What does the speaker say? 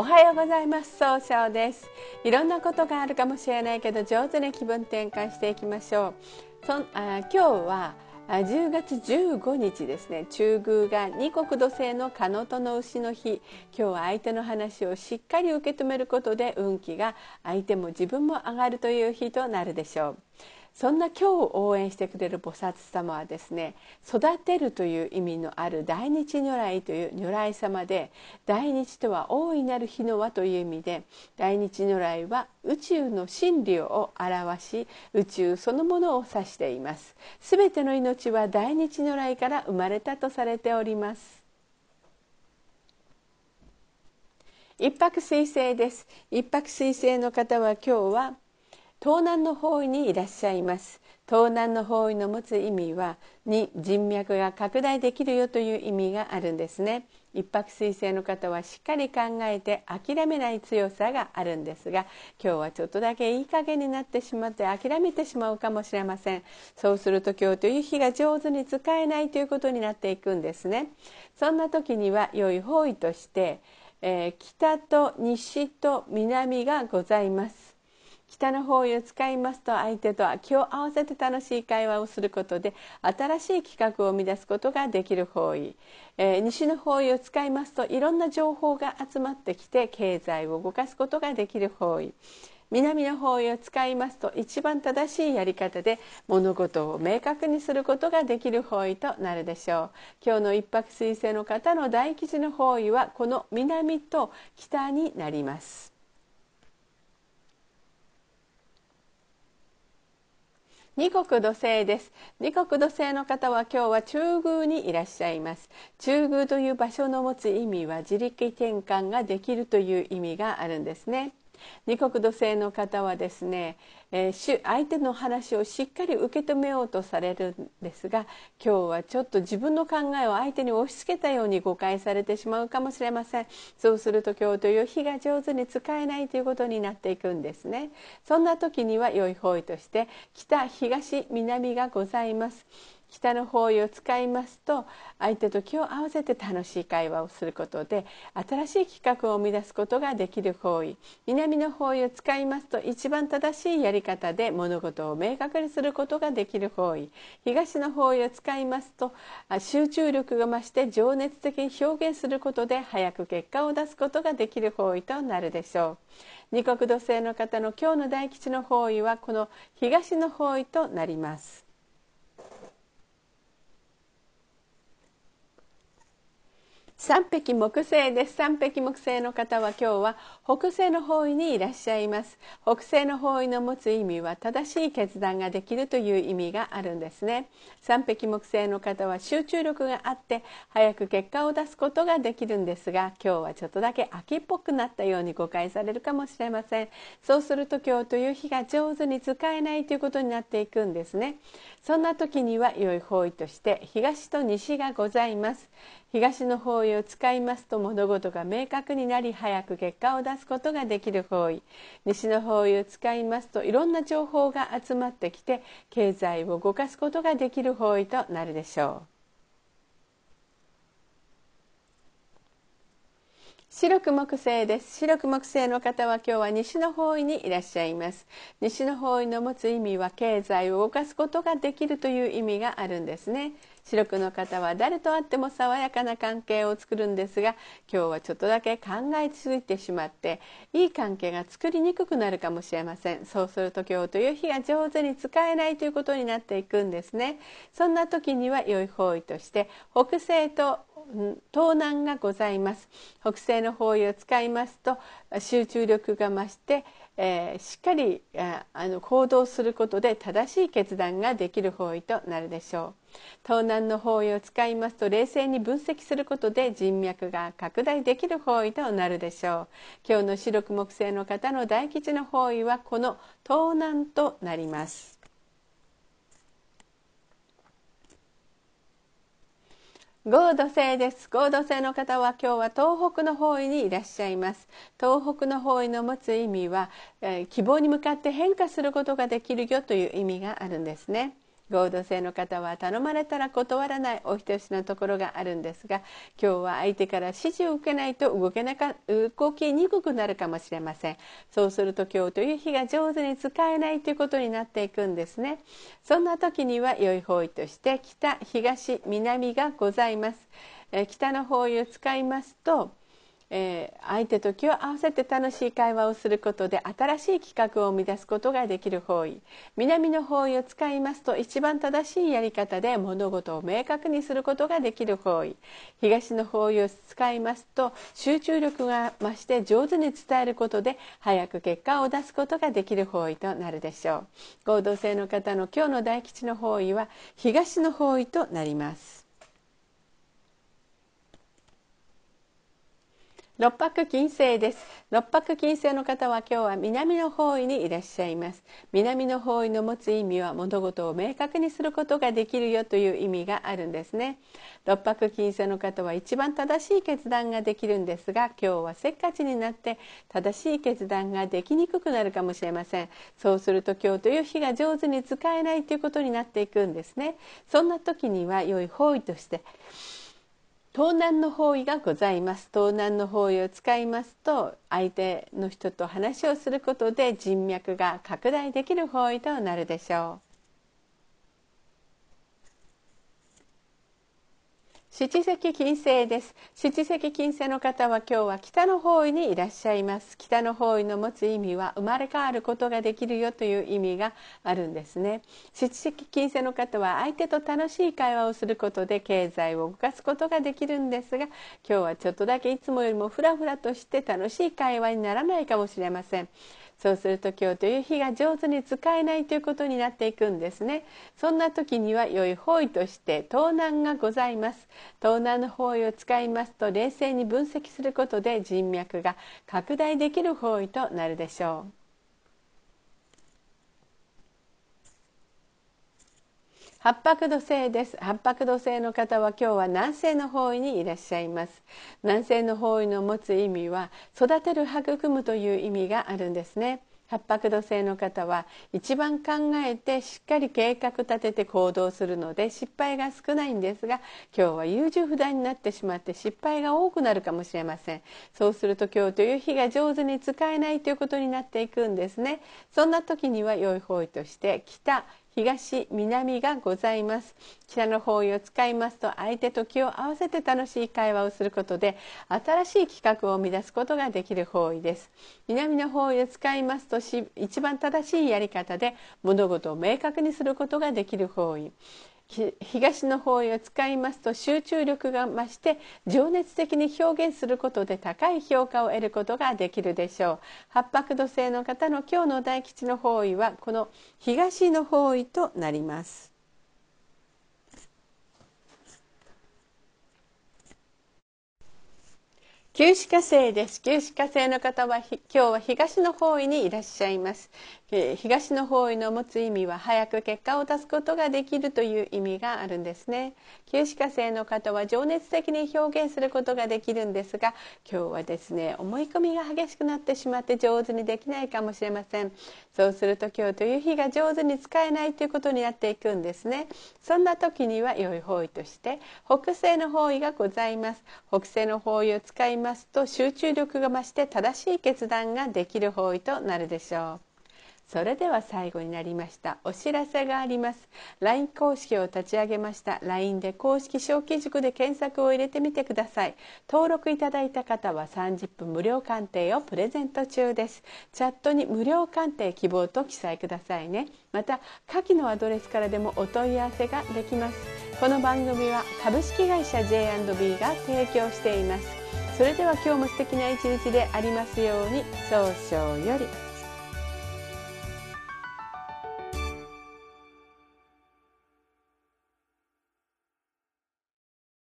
おはようございます。総称です。いろんなことがあるかもしれないけど上手に気分転換していきましょう。そあ今日は10月15日ですね。中宮が二国土星のカノトの牛の日。今日は相手の話をしっかり受け止めることで運気が相手も自分も上がるという日となるでしょう。そんな今日応援してくれる菩薩様はですね育てるという意味のある大日如来という如来様で大日とは大いなる日の輪という意味で大日如来は宇宙の真理を表し宇宙そのものを指しています。すべての命は大日如来から生まれたとされております。一泊水星です。一泊水星の方は今日は東南の方位にいらっしゃいます。東南の方位の持つ意味はに人脈が拡大できるよという意味があるんですね。一泊水星の方はしっかり考えて諦めない強さがあるんですが今日はちょっとだけいい加減になってしまって諦めてしまうかもしれません。そうすると今日という日が上手に使えないということになっていくんですね。そんな時には良い方位として、えー、北と西と南がございます。北の方位を使いますと相手とは気を合わせて楽しい会話をすることで新しい企画を生み出すことができる方位、えー、西の方位を使いますといろんな情報が集まってきて経済を動かすことができる方位。南の方位を使いますと一番正しいやり方で物事を明確にすることができる方位となるでしょう。今日の一泊水星の方の大吉の方位はこの南と北になります。二国土星です。二国土星の方は今日は中宮にいらっしゃいます。中宮という場所の持つ意味は自力転換ができるという意味があるんですね。二国土星の方はですね、えー、相手の話をしっかり受け止めようとされるんですが今日はちょっと自分の考えを相手に押し付けたように誤解されてしまうかもしれません。そうすると今日という日が上手に使えないということになっていくんですね。そんな時には良い方位として北東南がございます。北の方位を使いますと相手と気を合わせて楽しい会話をすることで新しい企画を生み出すことができる方位南の方位を使いますと一番正しいやり方で物事を明確にすることができる方位東の方位を使いますと集中力が増して情熱的に表現することで早く結果を出すことができる方位となるでしょう。二国土星の方の今日の大吉の方位はこの東の方位となります。三匹木星です。三匹木星の方は今日は北西の方位にいらっしゃいます。北西の方位の持つ意味は正しい決断ができるという意味があるんですね。三匹木星の方は集中力があって早く結果を出すことができるんですが今日はちょっとだけ秋っぽくなったように誤解されるかもしれません。そうすると今日という日が上手に使えないということになっていくんですね。そんな時には良い方位として東と西がございます。東の方位を使いますと物事が明確になり早く結果を出すことができる方位。西の方位を使いますといろんな情報が集まってきて経済を動かすことができる方位となるでしょう。白く木星です。白く木星の方は今日は西の方位にいらっしゃいます。西の方位の持つ意味は経済を動かすことができるという意味があるんですね。白くの方は誰と会っても爽やかな関係を作るんですが今日はちょっとだけ考えついてしまっていい関係が作りにくくなるかもしれません。そうすると今日という日が上手に使えないということになっていくんですね。そんな時には良い方位として北西と東南がございます。北西の方位を使いますと集中力が増して、えー、しっかりあの行動することで正しい決断ができる方位となるでしょう。東南の方位を使いますと冷静に分析することで人脈が拡大できる方位となるでしょう。今日の白く木星の方の大吉の方位はこの東南となります。合土星です。合土星の方は今日は東北の方位にいらっしゃいます。東北の方位の持つ意味は、えー、希望に向かって変化することができるよという意味があるんですね。合同性の方は頼まれたら断らないお人よしのところがあるんですが今日は相手から指示を受けないと動けなか動きにくくなるかもしれません。そうすると今日という日が上手に使えないということになっていくんですね。そんな時には良い方位として北東南がございます。北の方位を使いますとえー、相手と気を合わせて楽しい会話をすることで新しい企画を生み出すことができる方位。南の方位を使いますと一番正しいやり方で物事を明確にすることができる方位。東の方位を使いますと集中力が増して上手に伝えることで早く結果を出すことができる方位となるでしょう。合同性の方の今日の大吉の方位は東の方位となります。六白金星です。六白金星の方は今日は南の方位にいらっしゃいます。南の方位の持つ意味は物事を明確にすることができるよという意味があるんですね。六白金星の方は一番正しい決断ができるんですが今日はせっかちになって正しい決断ができにくくなるかもしれません。そうすると今日という日が上手に使えないということになっていくんですね。そんな時には良い方位として盗難の方位がございます。東南の方位を使いますと相手の人と話をすることで人脈が拡大できる方位となるでしょう。七石金星です。七石金星の方は今日は北の方位にいらっしゃいます。北の方位の持つ意味は生まれ変わることができるよという意味があるんですね。七石金星の方は相手と楽しい会話をすることで経済を動かすことができるんですが今日はちょっとだけいつもよりもフラフラとして楽しい会話にならないかもしれません。そうすると今日という日が上手に使えないということになっていくんですね。そんな時には良い方位として盗難がございます。盗難の方位を使いますと冷静に分析することで人脈が拡大できる方位となるでしょう。八白土星です。八白土星の方は今日は南西の方位にいらっしゃいます。南西の方位の持つ意味は育てる育むという意味があるんですね。八白土星の方は一番考えてしっかり計画立てて行動するので失敗が少ないんですが今日は優柔不断になってしまって失敗が多くなるかもしれません。そうすると今日という日が上手に使えないということになっていくんですね。そんな時には良い方位として北東南がございます。北の方位を使いますと相手と気を合わせて楽しい会話をすることで新しい企画を生み出すことができる方位です。南の方位を使いますと一番正しいやり方で物事を明確にすることができる方位。東の方位を使いますと集中力が増して情熱的に表現することで高い評価を得ることができるでしょう。八白土星の方の今日の大吉の方位はこの東の方位となります。九死火星です。九死火星の方は今日は東の方位にいらっしゃいます。え東の方位の持つ意味は早く結果を出すことができるという意味があるんですね。九死火星の方は情熱的に表現することができるんですが今日はですね思い込みが激しくなってしまって上手にできないかもしれません。そうすると今日という日が上手に使えないということになっていくんですね。そんな時には良い方位として北西の方位がございます。北西の方位を使いますと集中力が増して正しい決断ができる方位となるでしょう。それでは最後になりましたお知らせがあります。LINE 公式を立ち上げました。LINE で公式小規塾で検索を入れてみてください。登録いただいた方は30分無料鑑定をプレゼント中です。チャットに無料鑑定希望と記載くださいね。また下記のアドレスからでもお問い合わせができます。この番組は株式会社 J&B が提供しています。それでは今日も素敵な一日でありますように早々より。